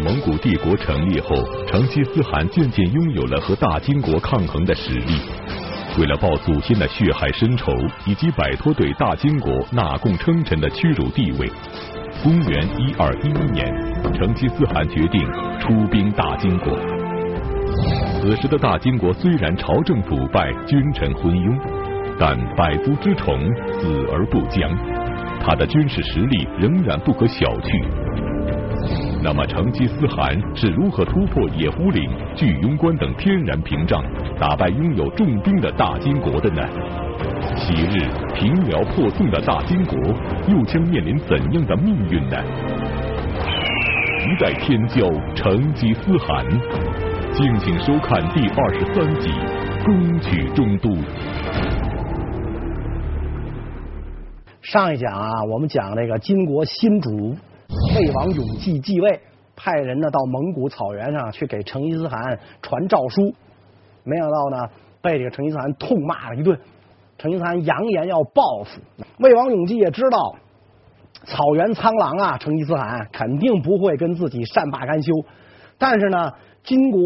蒙古帝国成立后，成吉思汗渐渐拥有了和大金国抗衡的实力。为了报祖先的血海深仇，以及摆脱对大金国纳贡称臣的屈辱地位，公元一二一一年，成吉思汗决定出兵大金国。此时的大金国虽然朝政腐败、君臣昏庸，但百足之虫，死而不僵，他的军事实力仍然不可小觑。那么成吉思汗是如何突破野狐岭、巨庸关等天然屏障，打败拥有重兵的大金国的呢？昔日平辽破宋的大金国又将面临怎样的命运呢？一代天骄成吉思汗，敬请收看第二十三集《攻取中都》。上一讲啊，我们讲那个金国新主。魏王永济继位，派人呢到蒙古草原上去给成吉思汗传诏书，没想到呢被这个成吉思汗痛骂了一顿。成吉思汗扬言要报复。魏王永济也知道草原苍狼啊，成吉思汗肯定不会跟自己善罢甘休。但是呢，金国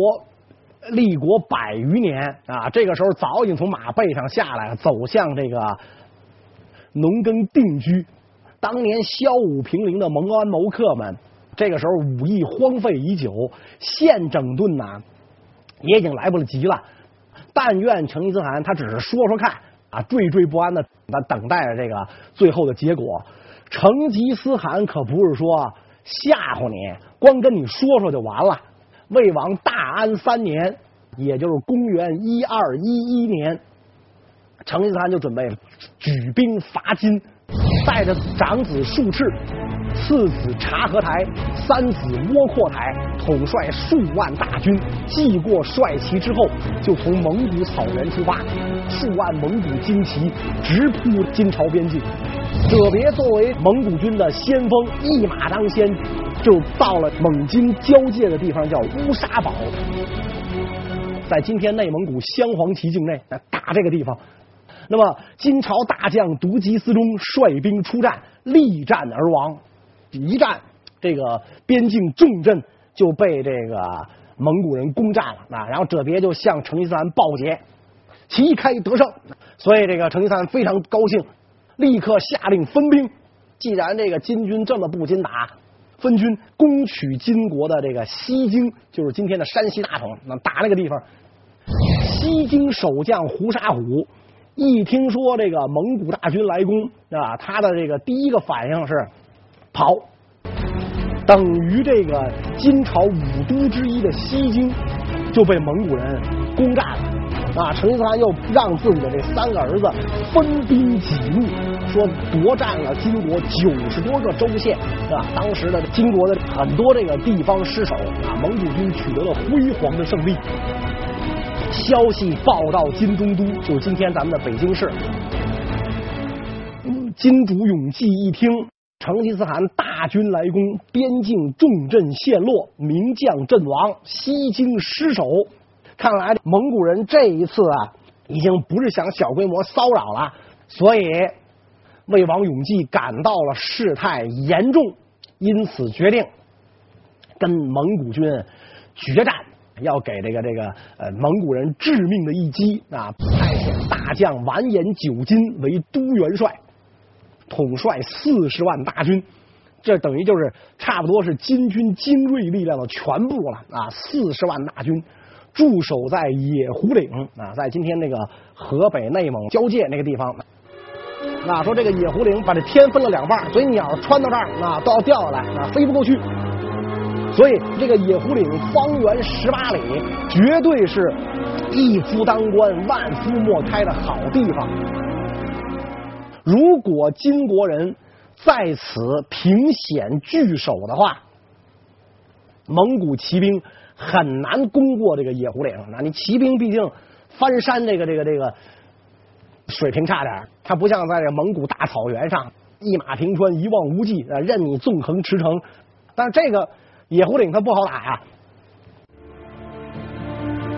立国百余年啊，这个时候早已经从马背上下来了，走向这个农耕定居。当年骁武平陵的蒙安谋客们，这个时候武艺荒废已久，现整顿呐，也已经来不及了。但愿成吉思汗他只是说说看啊，惴惴不安的等待着这个最后的结果。成吉思汗可不是说吓唬你，光跟你说说就完了。魏王大安三年，也就是公元一二一一年，成吉思汗就准备举兵伐金。带着长子术赤、次子察合台、三子窝阔台，统帅数万大军，记过帅旗之后，就从蒙古草原出发，数万蒙古金旗直扑金朝边境。哲别作为蒙古军的先锋，一马当先，就到了蒙金交界的地方，叫乌沙堡，在今天内蒙古镶黄旗境内，打这个地方。那么，金朝大将独吉思忠率兵出战，力战而亡。一战，这个边境重镇就被这个蒙古人攻占了啊！然后哲别就向成吉思汗报捷，旗开得胜。所以这个成吉思汗非常高兴，立刻下令分兵。既然这个金军这么不禁打，分军攻取金国的这个西京，就是今天的山西大同。那打那个地方，西京守将胡沙虎。一听说这个蒙古大军来攻啊，他的这个第一个反应是跑，等于这个金朝五都之一的西京就被蒙古人攻占了啊！成吉思汗又让自己的这三个儿子分兵几路，说夺占了金国九十多个州县，是吧？当时的金国的很多这个地方失守啊，蒙古军取得了辉煌的胜利。消息报到金中都，就是今天咱们的北京市。金主永济一听成吉思汗大军来攻，边境重镇陷落，名将阵亡，西京失守。看来蒙古人这一次啊，已经不是想小规模骚扰了。所以魏王永济感到了事态严重，因此决定跟蒙古军决战。要给这个这个呃蒙古人致命的一击啊！派遣大将完颜九斤为都元帅，统帅四十万大军，这等于就是差不多是金军精锐力量的全部了啊！四十万大军驻守在野狐岭啊，在今天那个河北内蒙交界那个地方。那说这个野狐岭把这天分了两半，所以鸟穿到这儿啊都要掉下来啊，飞不过去。所以，这个野狐岭方圆十八里，绝对是一夫当关、万夫莫开的好地方。如果金国人在此凭险据守的话，蒙古骑兵很难攻过这个野狐岭。那你骑兵毕竟翻山，这个这个这个水平差点，它不像在这蒙古大草原上一马平川、一望无际，任你纵横驰骋。但是这个。野狐岭它不好打呀！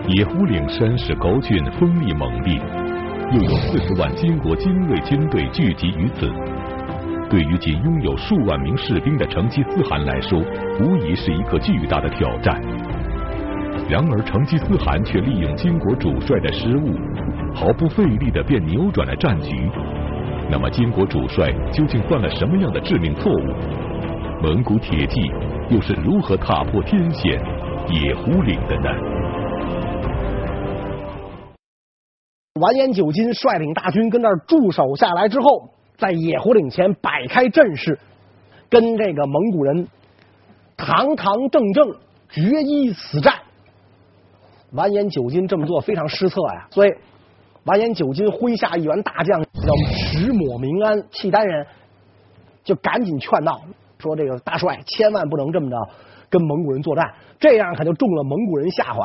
野狐岭山势高峻，锋利猛烈，又有四十万金国精锐军队聚集于此，对于仅拥有数万名士兵的成吉思汗来说，无疑是一个巨大的挑战。然而，成吉思汗却利用金国主帅的失误，毫不费力地便扭转了战局。那么，金国主帅究竟犯了什么样的致命错误？蒙古铁骑又是如何踏破天险野狐岭的呢？完颜九金率领大军跟那儿驻守下来之后，在野狐岭前摆开阵势，跟这个蒙古人堂堂正正决一死战。完颜九金这么做非常失策呀，所以完颜九金麾下一员大将叫石抹明安契丹人，就赶紧劝道。说这个大帅千万不能这么着跟蒙古人作战，这样可就中了蒙古人下怀。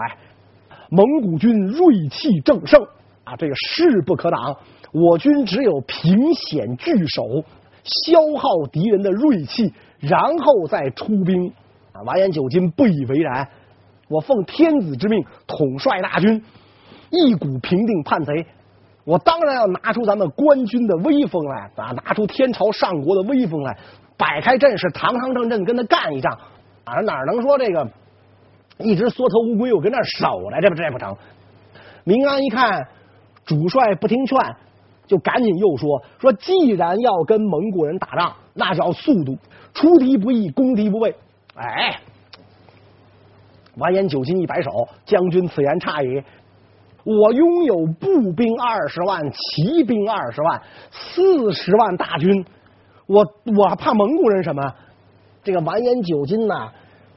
蒙古军锐气正盛啊，这个势不可挡。我军只有凭险据守，消耗敌人的锐气，然后再出兵。啊，完颜九金不以为然。我奉天子之命统帅大军，一鼓平定叛贼。我当然要拿出咱们官军的威风来啊，拿出天朝上国的威风来。摆开阵势，堂堂正正跟他干一仗，啊，哪能说这个一直缩头乌龟，我跟那守来，这不这不成？明安一看主帅不听劝，就赶紧又说说，既然要跟蒙古人打仗，那叫速度，出敌不意，攻敌不备。哎，完颜九金一摆手，将军此言差矣，我拥有步兵二十万，骑兵二十万，四十万大军。我我怕蒙古人什么？这个完颜九金呐，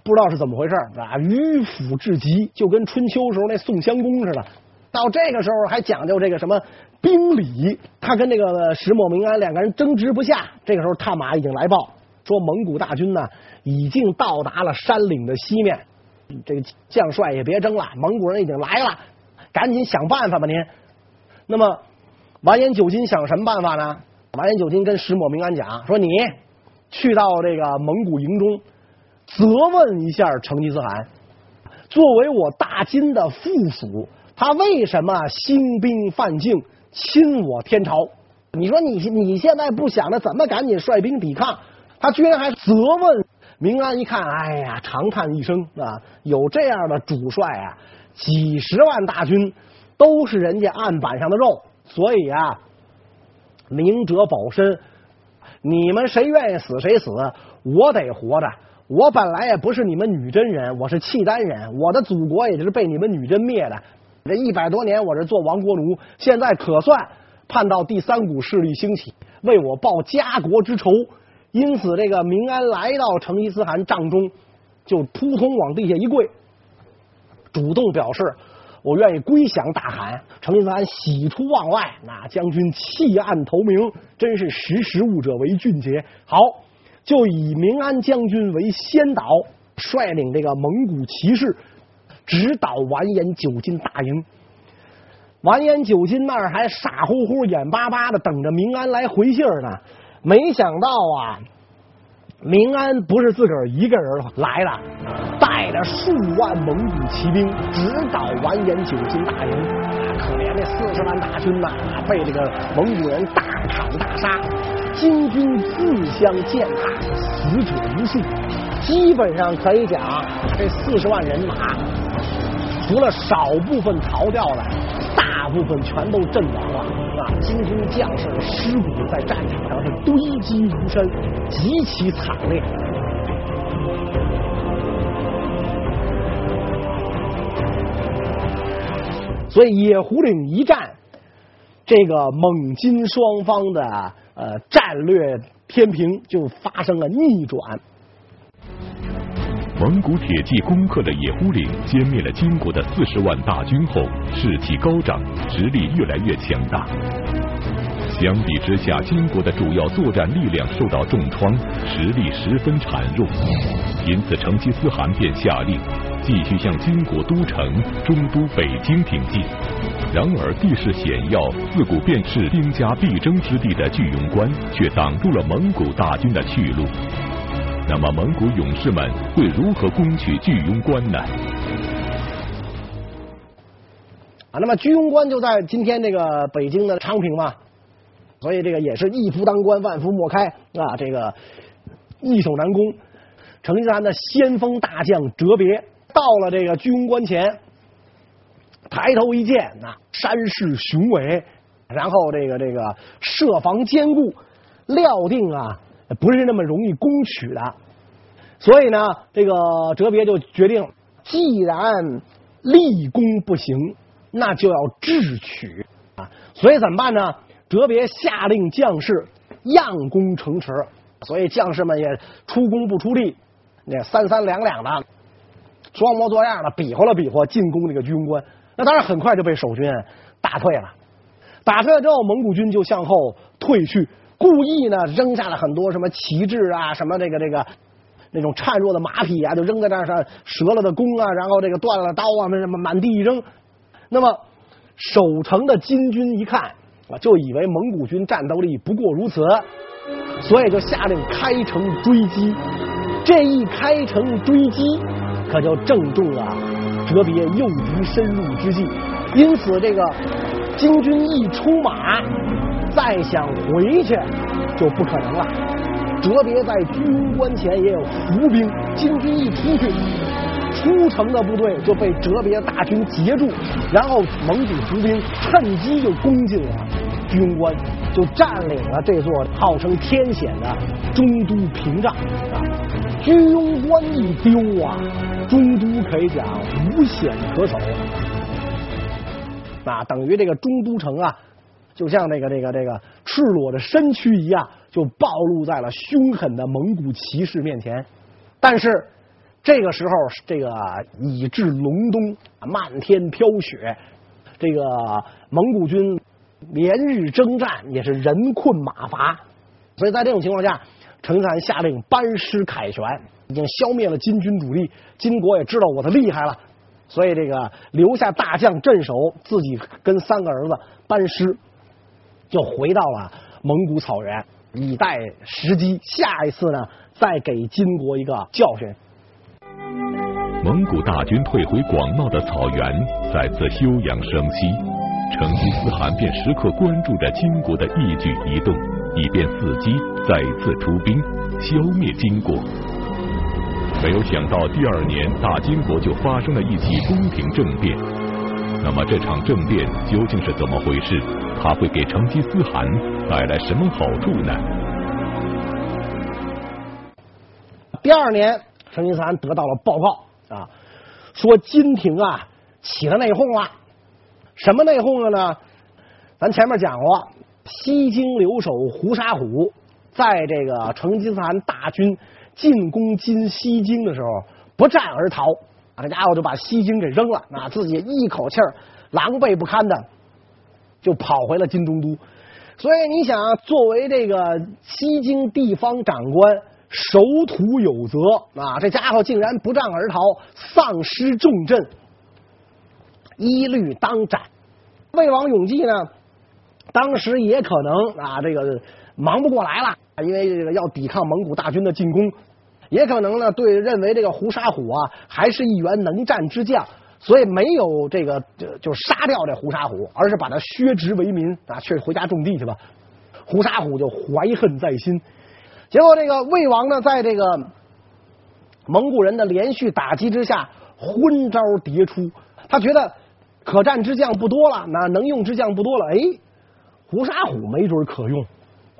不知道是怎么回事啊，迂腐至极，就跟春秋时候那宋襄公似的。到这个时候还讲究这个什么兵礼，他跟那个石墨明安两个人争执不下。这个时候探马已经来报说，蒙古大军呢已经到达了山岭的西面。这个将帅也别争了，蒙古人已经来了，赶紧想办法吧您。那么完颜九金想什么办法呢？完颜九金跟石抹明安讲说：“你去到这个蒙古营中，责问一下成吉思汗，作为我大金的附属，他为什么兴兵犯境，侵我天朝？你说你你现在不想着怎么赶紧率兵抵抗？他居然还责问。明安一看，哎呀，长叹一声啊，有这样的主帅啊，几十万大军都是人家案板上的肉，所以啊。”明哲保身，你们谁愿意死谁死，我得活着。我本来也不是你们女真人，我是契丹人，我的祖国也就是被你们女真灭的。这一百多年，我这做亡国奴，现在可算盼到第三股势力兴起，为我报家国之仇。因此，这个明安来到成吉思汗帐中，就扑通往地下一跪，主动表示。我愿意归降大汗，成吉思汗喜出望外。那将军弃暗投明，真是识时务者为俊杰。好，就以明安将军为先导，率领这个蒙古骑士，直捣完颜九金大营。完颜九金那儿还傻乎乎、眼巴巴的等着明安来回信呢。没想到啊，明安不是自个儿一个人来了。数万蒙古骑兵直捣完颜九金大营，可怜那四十万大军呐，被这个蒙古人大砍大杀，金军自相践踏，死者无数。基本上可以讲，这四十万人马，除了少部分逃掉的，大部分全都阵亡了。啊，金军将士的尸骨在战场上是堆积如山，极其惨烈。所以野狐岭一战，这个蒙金双方的呃战略天平就发生了逆转。蒙古铁骑攻克了野狐岭，歼灭了金国的四十万大军后，士气高涨，实力越来越强大。相比之下，金国的主要作战力量受到重创，实力十分孱弱。因此，成吉思汗便下令。继续向金国都城中都北京挺进，然而地势险要，自古便是兵家必争之地的居庸关却挡住了蒙古大军的去路。那么蒙古勇士们会如何攻取居庸关呢？啊，那么居庸关就在今天这个北京的昌平嘛。所以这个也是一夫当关，万夫莫开啊，这个易守难攻。成吉思汗的先锋大将哲别到了这个居庸关前，抬头一见，那山势雄伟，然后这个这个设防坚固，料定啊不是那么容易攻取的。所以呢，这个哲别就决定，既然立功不行，那就要智取啊。所以怎么办呢？哲别下令将士佯攻城池，所以将士们也出工不出力，那三三两两的，装模作样的比划了比划进攻这个居庸关。那当然很快就被守军打退了。打退了之后，蒙古军就向后退去，故意呢扔下了很多什么旗帜啊，什么这个这个那种孱弱的马匹啊，就扔在那上，折了的弓啊，然后这个断了刀啊，那什么满地一扔。那么守城的金军一看。就以为蒙古军战斗力不过如此，所以就下令开城追击。这一开城追击，可就正中了哲别诱敌深入之计。因此，这个金军一出马，再想回去就不可能了。哲别在居庸关前也有伏兵，金军一出去，出城的部队就被哲别大军截住，然后蒙古伏兵趁机就攻进了居庸关，就占领了这座号称天险的中都屏障啊！居庸关一丢啊，中都可以讲无险可守啊，等于这个中都城啊，就像这个这个这个赤裸的身躯一样，就暴露在了凶狠的蒙古骑士面前。但是。这个时候，这个已至隆冬，漫天飘雪，这个蒙古军连日征战，也是人困马乏。所以在这种情况下，成吉思汗下令班师凯旋，已经消灭了金军主力。金国也知道我的厉害了，所以这个留下大将镇守，自己跟三个儿子班师，就回到了蒙古草原，以待时机。下一次呢，再给金国一个教训。蒙古大军退回广袤的草原，再次休养生息。成吉思汗便时刻关注着金国的一举一动，以便伺机再次出兵消灭金国。没有想到，第二年大金国就发生了一起宫廷政变。那么这场政变究竟是怎么回事？它会给成吉思汗带来什么好处呢？第二年，成吉思汗得到了报告。啊，说金廷啊起了内讧了，什么内讧了呢？咱前面讲过，西京留守胡沙虎在这个成吉思汗大军进攻金西京的时候不战而逃，啊，这家伙就把西京给扔了，啊，自己一口气儿狼狈不堪的就跑回了金中都。所以你想，作为这个西京地方长官。守土有责啊！这家伙竟然不战而逃，丧失重镇，一律当斩。魏王永济呢，当时也可能啊，这个忙不过来了，因为这个要抵抗蒙古大军的进攻，也可能呢，对认为这个胡沙虎啊还是一员能战之将，所以没有这个就就杀掉这胡沙虎，而是把他削职为民啊，去回家种地去吧。胡沙虎就怀恨在心。结果，这个魏王呢，在这个蒙古人的连续打击之下，昏招迭出。他觉得可战之将不多了，那能用之将不多了。哎，胡沙虎没准可用。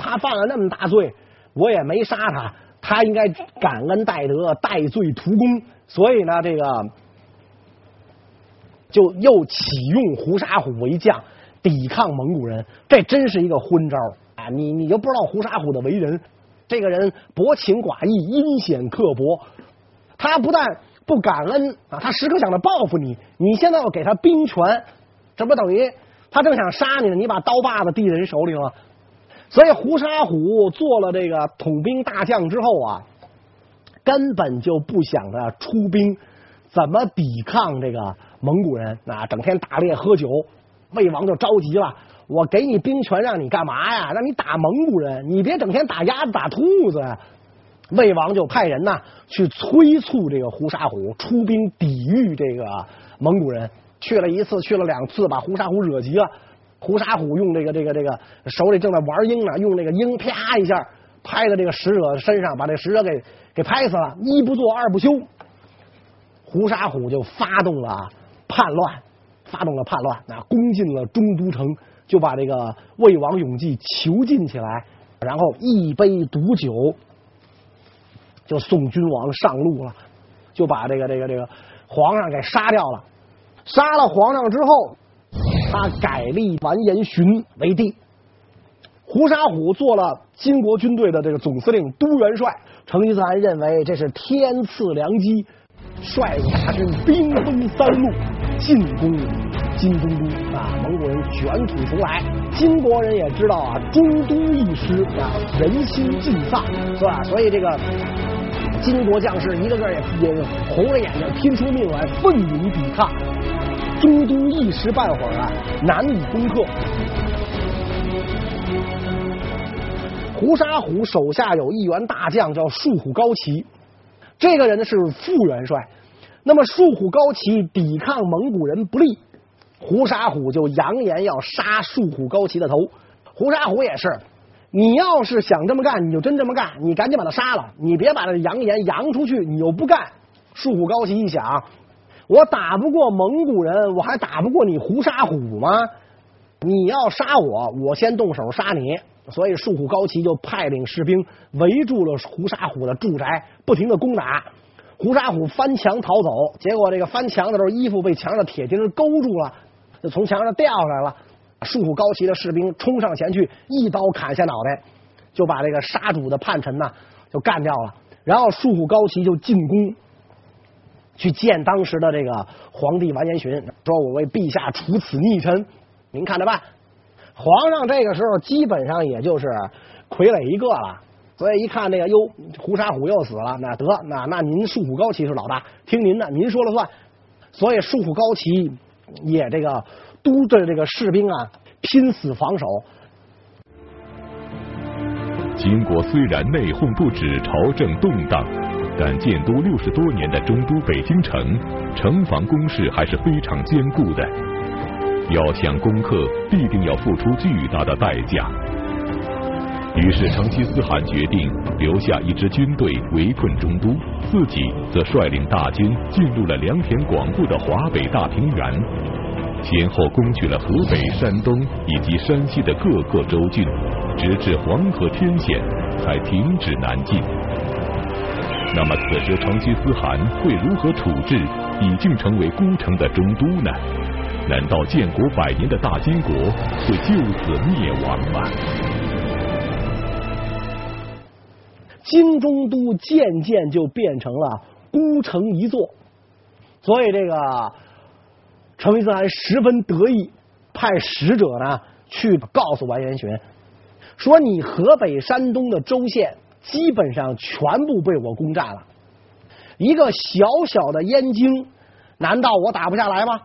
他犯了那么大罪，我也没杀他，他应该感恩戴德，戴罪图功。所以呢，这个就又启用胡沙虎为将，抵抗蒙古人。这真是一个昏招啊！你你就不知道胡沙虎的为人。这个人薄情寡义、阴险刻薄，他不但不感恩啊，他时刻想着报复你。你现在要给他兵权，这不等于他正想杀你呢？你把刀把子递人手里了。所以胡沙虎做了这个统兵大将之后啊，根本就不想着出兵，怎么抵抗这个蒙古人啊？整天打猎喝酒，魏王就着急了。我给你兵权，让你干嘛呀？让你打蒙古人，你别整天打鸭子打兔子。魏王就派人呐去催促这个胡沙虎出兵抵御这个蒙古人。去了一次，去了两次，把胡沙虎惹急了。胡沙虎用这个这个这个手里正在玩鹰呢，用那个鹰啪一下拍在这个使者身上，把这使者给给拍死了。一不做二不休，胡沙虎就发动了叛乱，发动了叛乱，那攻进了中都城，就把这个魏王永济囚禁起来，然后一杯毒酒就送君王上路了，就把这个这个这个皇上给杀掉了。杀了皇上之后。他改立完颜询为帝，胡沙虎做了金国军队的这个总司令、都元帅。成吉思汗认为这是天赐良机，率大军兵分三路进攻金中都啊！蒙古人卷土重来，金国人也知道啊，中都一失啊，人心尽丧，是吧？所以这个金国将士一个个也也红着眼睛拼出命来，奋勇抵抗。中都一时半会儿啊，难以攻克。胡沙虎手下有一员大将叫树虎高齐，这个人呢是副元帅。那么树虎高齐抵抗蒙古人不利，胡沙虎就扬言要杀树虎高齐的头。胡沙虎也是，你要是想这么干，你就真这么干，你赶紧把他杀了，你别把这扬言扬出去，你又不干。树虎高齐一想。我打不过蒙古人，我还打不过你胡沙虎吗？你要杀我，我先动手杀你。所以树虎高齐就派领士兵围住了胡沙虎的住宅，不停的攻打。胡沙虎翻墙逃走，结果这个翻墙的时候，衣服被墙上的铁钉勾住了，就从墙上掉下来了。树虎高齐的士兵冲上前去，一刀砍下脑袋，就把这个杀主的叛臣呢就干掉了。然后树虎高齐就进攻。去见当时的这个皇帝完颜询，说我为陛下处此逆臣，您看着办。皇上这个时候基本上也就是傀儡一个了，所以一看那个哟，胡沙虎又死了，那得那那您树虎高齐是老大，听您的，您说了算。所以树虎高齐也这个督着这个士兵啊，拼死防守。金国虽然内讧不止，朝政动荡。但建都六十多年的中都北京城，城防工事还是非常坚固的。要想攻克，必定要付出巨大的代价。于是成吉思汗决定留下一支军队围困中都，自己则率领大军进入了良田广布的华北大平原，先后攻取了河北、山东以及山西的各个州郡，直至黄河天险，才停止南进。那么此时成吉思汗会如何处置已经成为孤城的中都呢？难道建国百年的大金国会就此灭亡吗？金中都渐渐就变成了孤城一座，所以这个成吉思汗十分得意，派使者呢去告诉完颜玄，说你河北、山东的州县。基本上全部被我攻占了，一个小小的燕京，难道我打不下来吗？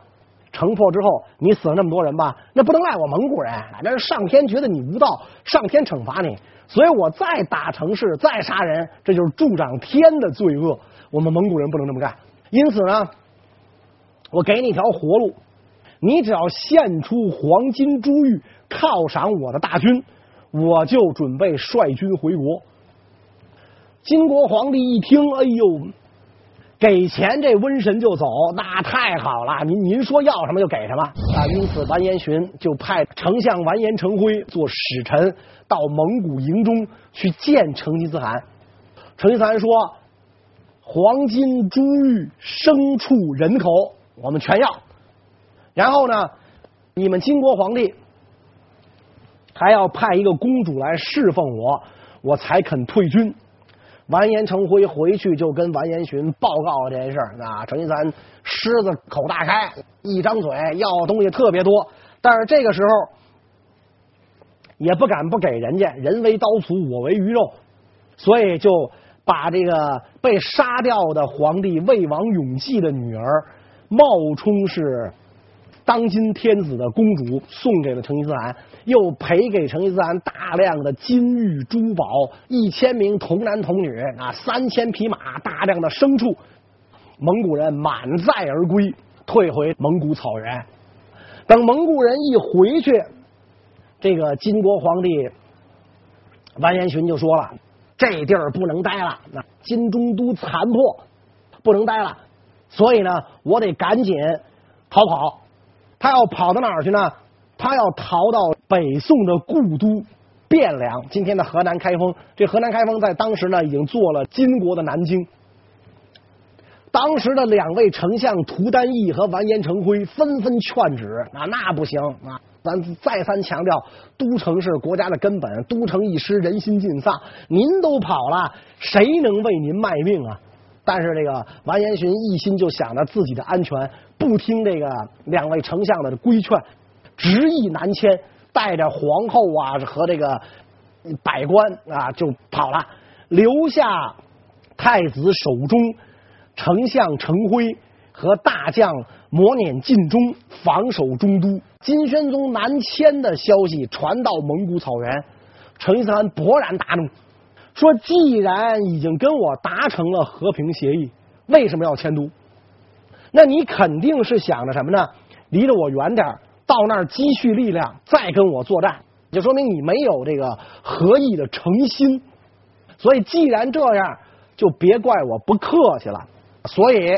城破之后，你死了那么多人吧，那不能赖我蒙古人，那是上天觉得你无道，上天惩罚你，所以我再打城市，再杀人，这就是助长天的罪恶。我们蒙古人不能这么干，因此呢，我给你一条活路，你只要献出黄金珠玉，犒赏我的大军，我就准备率军回国。金国皇帝一听，哎呦，给钱这瘟神就走，那太好了！您您说要什么就给什么啊！因此，完颜询就派丞相完颜成辉做使臣到蒙古营中去见成吉思汗。成吉思汗说：“黄金、珠玉、牲畜、人口，我们全要。然后呢，你们金国皇帝还要派一个公主来侍奉我，我才肯退军。”完颜成辉回去就跟完颜询报告这件事儿。啊，成吉思汗狮子口大开，一张嘴要东西特别多，但是这个时候也不敢不给人家，人为刀俎，我为鱼肉，所以就把这个被杀掉的皇帝魏王永济的女儿冒充是。当今天子的公主送给了成吉思汗，又赔给成吉思汗大量的金玉珠宝，一千名童男童女啊，三千匹马，大量的牲畜，蒙古人满载而归，退回蒙古草原。等蒙古人一回去，这个金国皇帝完颜询就说了：“这地儿不能待了，那金中都残破，不能待了。所以呢，我得赶紧逃跑。他要跑到哪儿去呢？他要逃到北宋的故都汴梁，今天的河南开封。这河南开封在当时呢，已经做了金国的南京。当时的两位丞相涂丹义和完颜成辉纷纷劝止：啊，那不行啊！咱再三强调，都城是国家的根本，都城一失，人心尽丧。您都跑了，谁能为您卖命啊？但是这个完颜寻一心就想着自己的安全，不听这个两位丞相的规劝，执意南迁，带着皇后啊和这个百官啊就跑了，留下太子守忠、丞相程辉和大将磨碾尽忠防守中都。金宣宗南迁的消息传到蒙古草原，成吉思汗勃然大怒，说：“既然已经跟我达成了和平协议，为什么要迁都？那你肯定是想着什么呢？离着我远点，到那儿积蓄力量，再跟我作战，就说明你没有这个和议的诚心。所以，既然这样，就别怪我不客气了。所以。”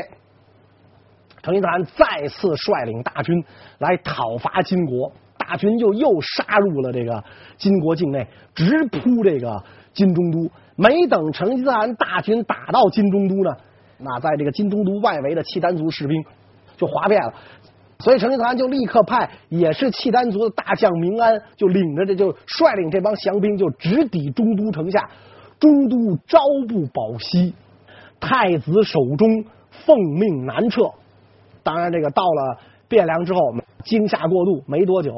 成吉思汗再次率领大军来讨伐金国，大军就又杀入了这个金国境内，直扑这个金中都。没等成吉思汗大军打到金中都呢，那在这个金中都外围的契丹族士兵就哗变了，所以成吉思汗就立刻派也是契丹族的大将明安，就领着这就率领这帮降兵就直抵中都城下。中都朝不保夕，太子守忠奉命南撤。当然，这个到了汴梁之后，惊吓过度，没多久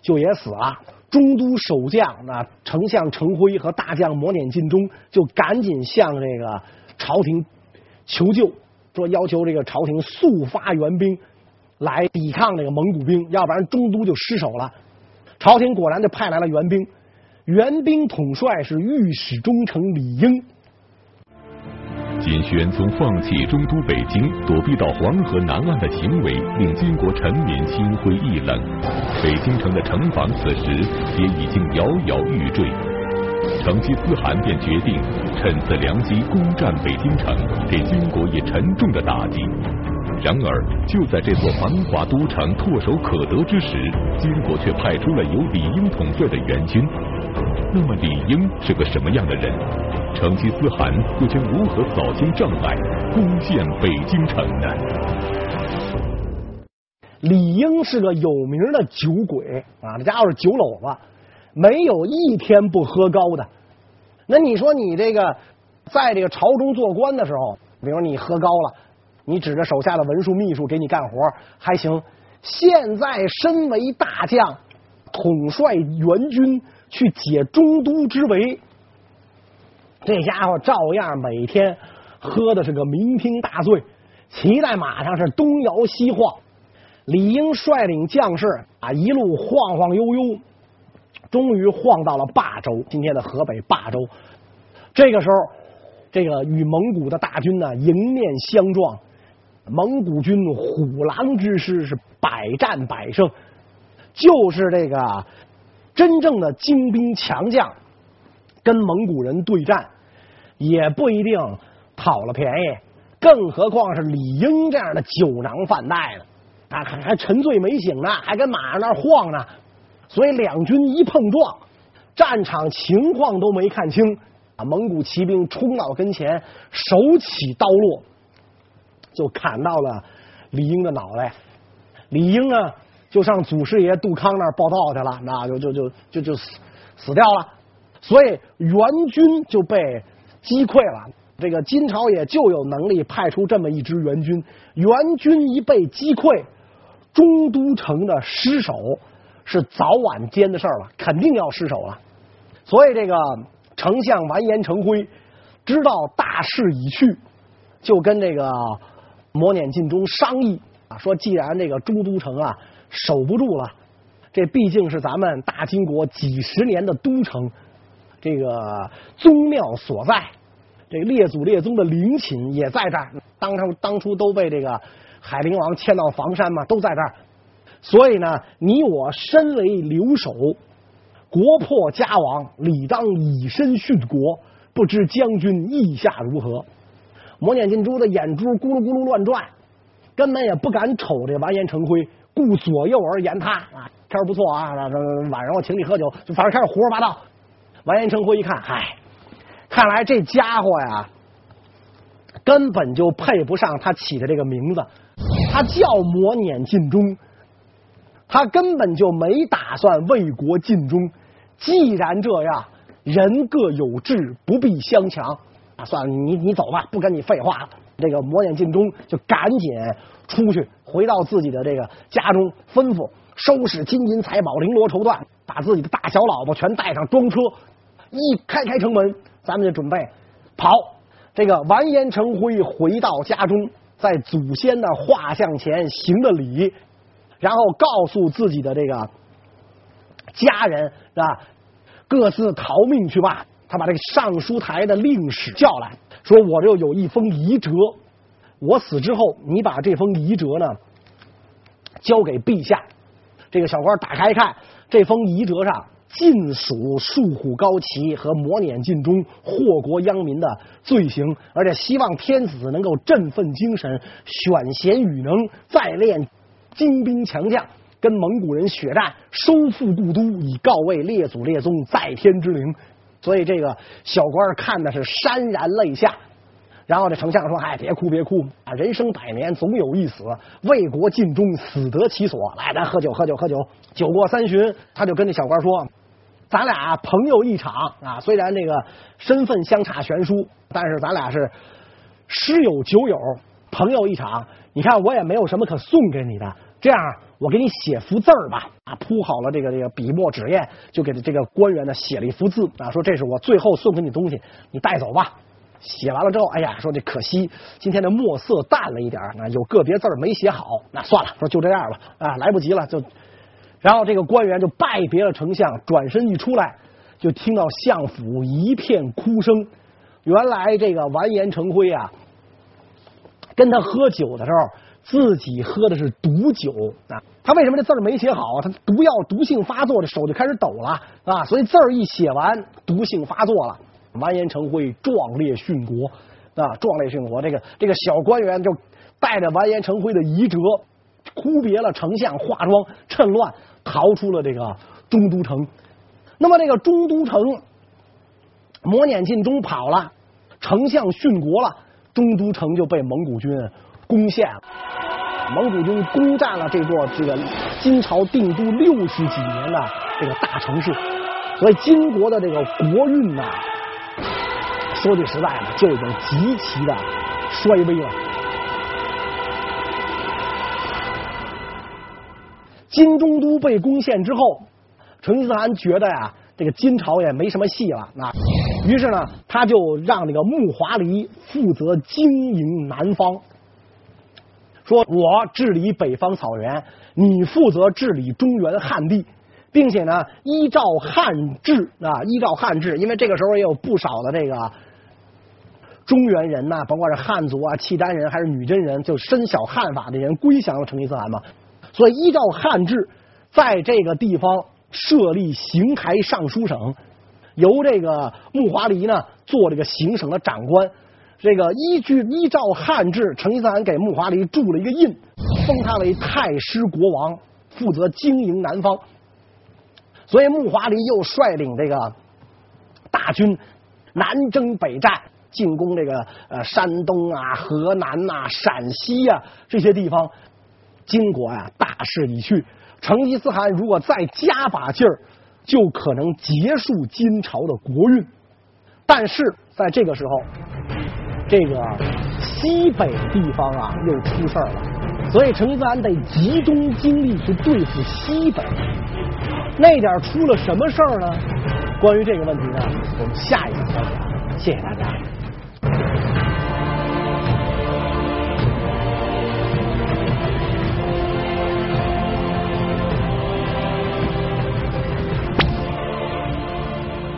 就也死了。中都守将那丞相程辉和大将磨碾进忠就赶紧向这个朝廷求救，说要求这个朝廷速发援兵来抵抗这个蒙古兵，要不然中都就失守了。朝廷果然就派来了援兵，援兵统帅是御史中丞李英。金宣宗放弃中都北京，躲避到黄河南岸的行为，令金国臣民心灰意冷。北京城的城防此时也已经摇摇欲坠，成吉思汗便决定趁此良机攻占北京城，给金国以沉重的打击。然而，就在这座繁华都城唾手可得之时，金国却派出了由李英统帅的援军。那么，李英是个什么样的人？成吉思汗又将如何扫清障碍，攻陷北京城呢？李英是个有名的酒鬼啊，这家伙是酒篓子，没有一天不喝高的。那你说你这个在这个朝中做官的时候，比如你喝高了，你指着手下的文书秘书给你干活还行。现在身为大将，统帅援军去解中都之围。这家伙照样每天喝的是个酩酊大醉，骑在马上是东摇西晃。李英率领将士啊，一路晃晃悠悠，终于晃到了霸州，今天的河北霸州。这个时候，这个与蒙古的大军呢迎面相撞，蒙古军虎狼之师是百战百胜，就是这个真正的精兵强将。跟蒙古人对战，也不一定讨了便宜，更何况是李英这样的酒囊饭袋呢？啊，还还沉醉没醒呢，还跟马上那晃呢。所以两军一碰撞，战场情况都没看清啊！蒙古骑兵冲到跟前，手起刀落，就砍到了李英的脑袋。李英呢，就上祖师爷杜康那儿报道去了，那就就就就就死死掉了。所以援军就被击溃了。这个金朝也就有能力派出这么一支援军。援军一被击溃，中都城的失守是早晚间的事儿了，肯定要失守了。所以这个丞相完颜成辉知道大势已去，就跟这个磨碾尽忠商议啊，说既然这个中都城啊守不住了，这毕竟是咱们大金国几十年的都城。这个宗庙所在，这列祖列宗的陵寝也在这儿。当初当初都被这个海陵王迁到房山嘛，都在这儿。所以呢，你我身为留守，国破家亡，理当以身殉国，不知将军意下如何？摩捻进珠的眼珠咕噜咕噜乱转，根本也不敢瞅这完颜成辉，顾左右而言他啊。天不错啊，晚上我请你喝酒，就反正开始胡说八道。完颜成辉一看，嗨，看来这家伙呀，根本就配不上他起的这个名字。他叫摩捻尽忠，他根本就没打算为国尽忠。既然这样，人各有志，不必相强。算了，你你走吧，不跟你废话了。这个魔眼进忠就赶紧出去，回到自己的这个家中，吩咐。收拾金银财宝、绫罗绸缎，把自己的大小老婆全带上装车，一开开城门，咱们就准备跑。这个完颜成辉回到家中，在祖先的画像前行了礼，然后告诉自己的这个家人是吧，各自逃命去吧。他把这个尚书台的令史叫来说：“我这有一封遗折，我死之后，你把这封遗折呢交给陛下。”这个小官打开一看，这封遗折上尽属树虎高齐和摩捻进忠祸国殃民的罪行，而且希望天子能够振奋精神，选贤与能，再练精兵强将，跟蒙古人血战，收复故都，以告慰列祖列宗在天之灵。所以这个小官看的是潸然泪下。然后这丞相说：“哎，别哭别哭啊！人生百年，总有一死，为国尽忠，死得其所。来，咱喝酒喝酒喝酒。酒过三巡，他就跟这小官说：‘咱俩朋友一场啊！虽然这个身份相差悬殊，但是咱俩是师友酒友，朋友一场。你看我也没有什么可送给你的，这样我给你写幅字儿吧。’啊，铺好了这个这个笔墨纸砚，就给这个官员呢写了一幅字啊，说这是我最后送给你东西，你带走吧。”写完了之后，哎呀，说这可惜今天的墨色淡了一点，那有个别字没写好，那算了，说就这样吧，啊，来不及了，就，然后这个官员就拜别了丞相，转身一出来，就听到相府一片哭声。原来这个完颜成辉啊，跟他喝酒的时候，自己喝的是毒酒啊，他为什么这字没写好？他毒药毒性发作，这手就开始抖了啊，所以字儿一写完，毒性发作了。完颜成辉壮烈殉国啊！壮烈殉国，这个这个小官员就带着完颜成辉的遗折，哭别了丞相，化妆趁乱逃出了这个中都城。那么这个中都城，摩捻进忠跑了，丞相殉国了，中都城就被蒙古军攻陷了。蒙古军攻占了这座这个金朝定都六十几年的这个大城市，所以金国的这个国运呐。说句实在的，就已经极其的衰微了。金中都被攻陷之后，成吉思汗觉得呀，这个金朝也没什么戏了。那于是呢，他就让这个木华黎负责经营南方，说我治理北方草原，你负责治理中原汉地，并且呢，依照汉制啊，依照汉制，因为这个时候也有不少的这个。中原人呐，甭管是汉族啊、契丹人还是女真人，就深晓汉法的人归降了成吉思汗嘛。所以依照汉制，在这个地方设立行台尚书省，由这个木华黎呢做这个行省的长官。这个依据依照汉制，成吉思汗给木华黎铸了一个印，封他为太师国王，负责经营南方。所以木华黎又率领这个大军南征北战。进攻这个呃山东啊、河南呐、啊、陕西呀、啊、这些地方，金国、啊、大势已去。成吉思汗如果再加把劲儿，就可能结束金朝的国运。但是在这个时候，这个西北地方啊又出事儿了，所以成吉思汗得集中精力去对付西北。那点儿出了什么事儿呢？关于这个问题呢，我们下一次再讲。谢谢大家。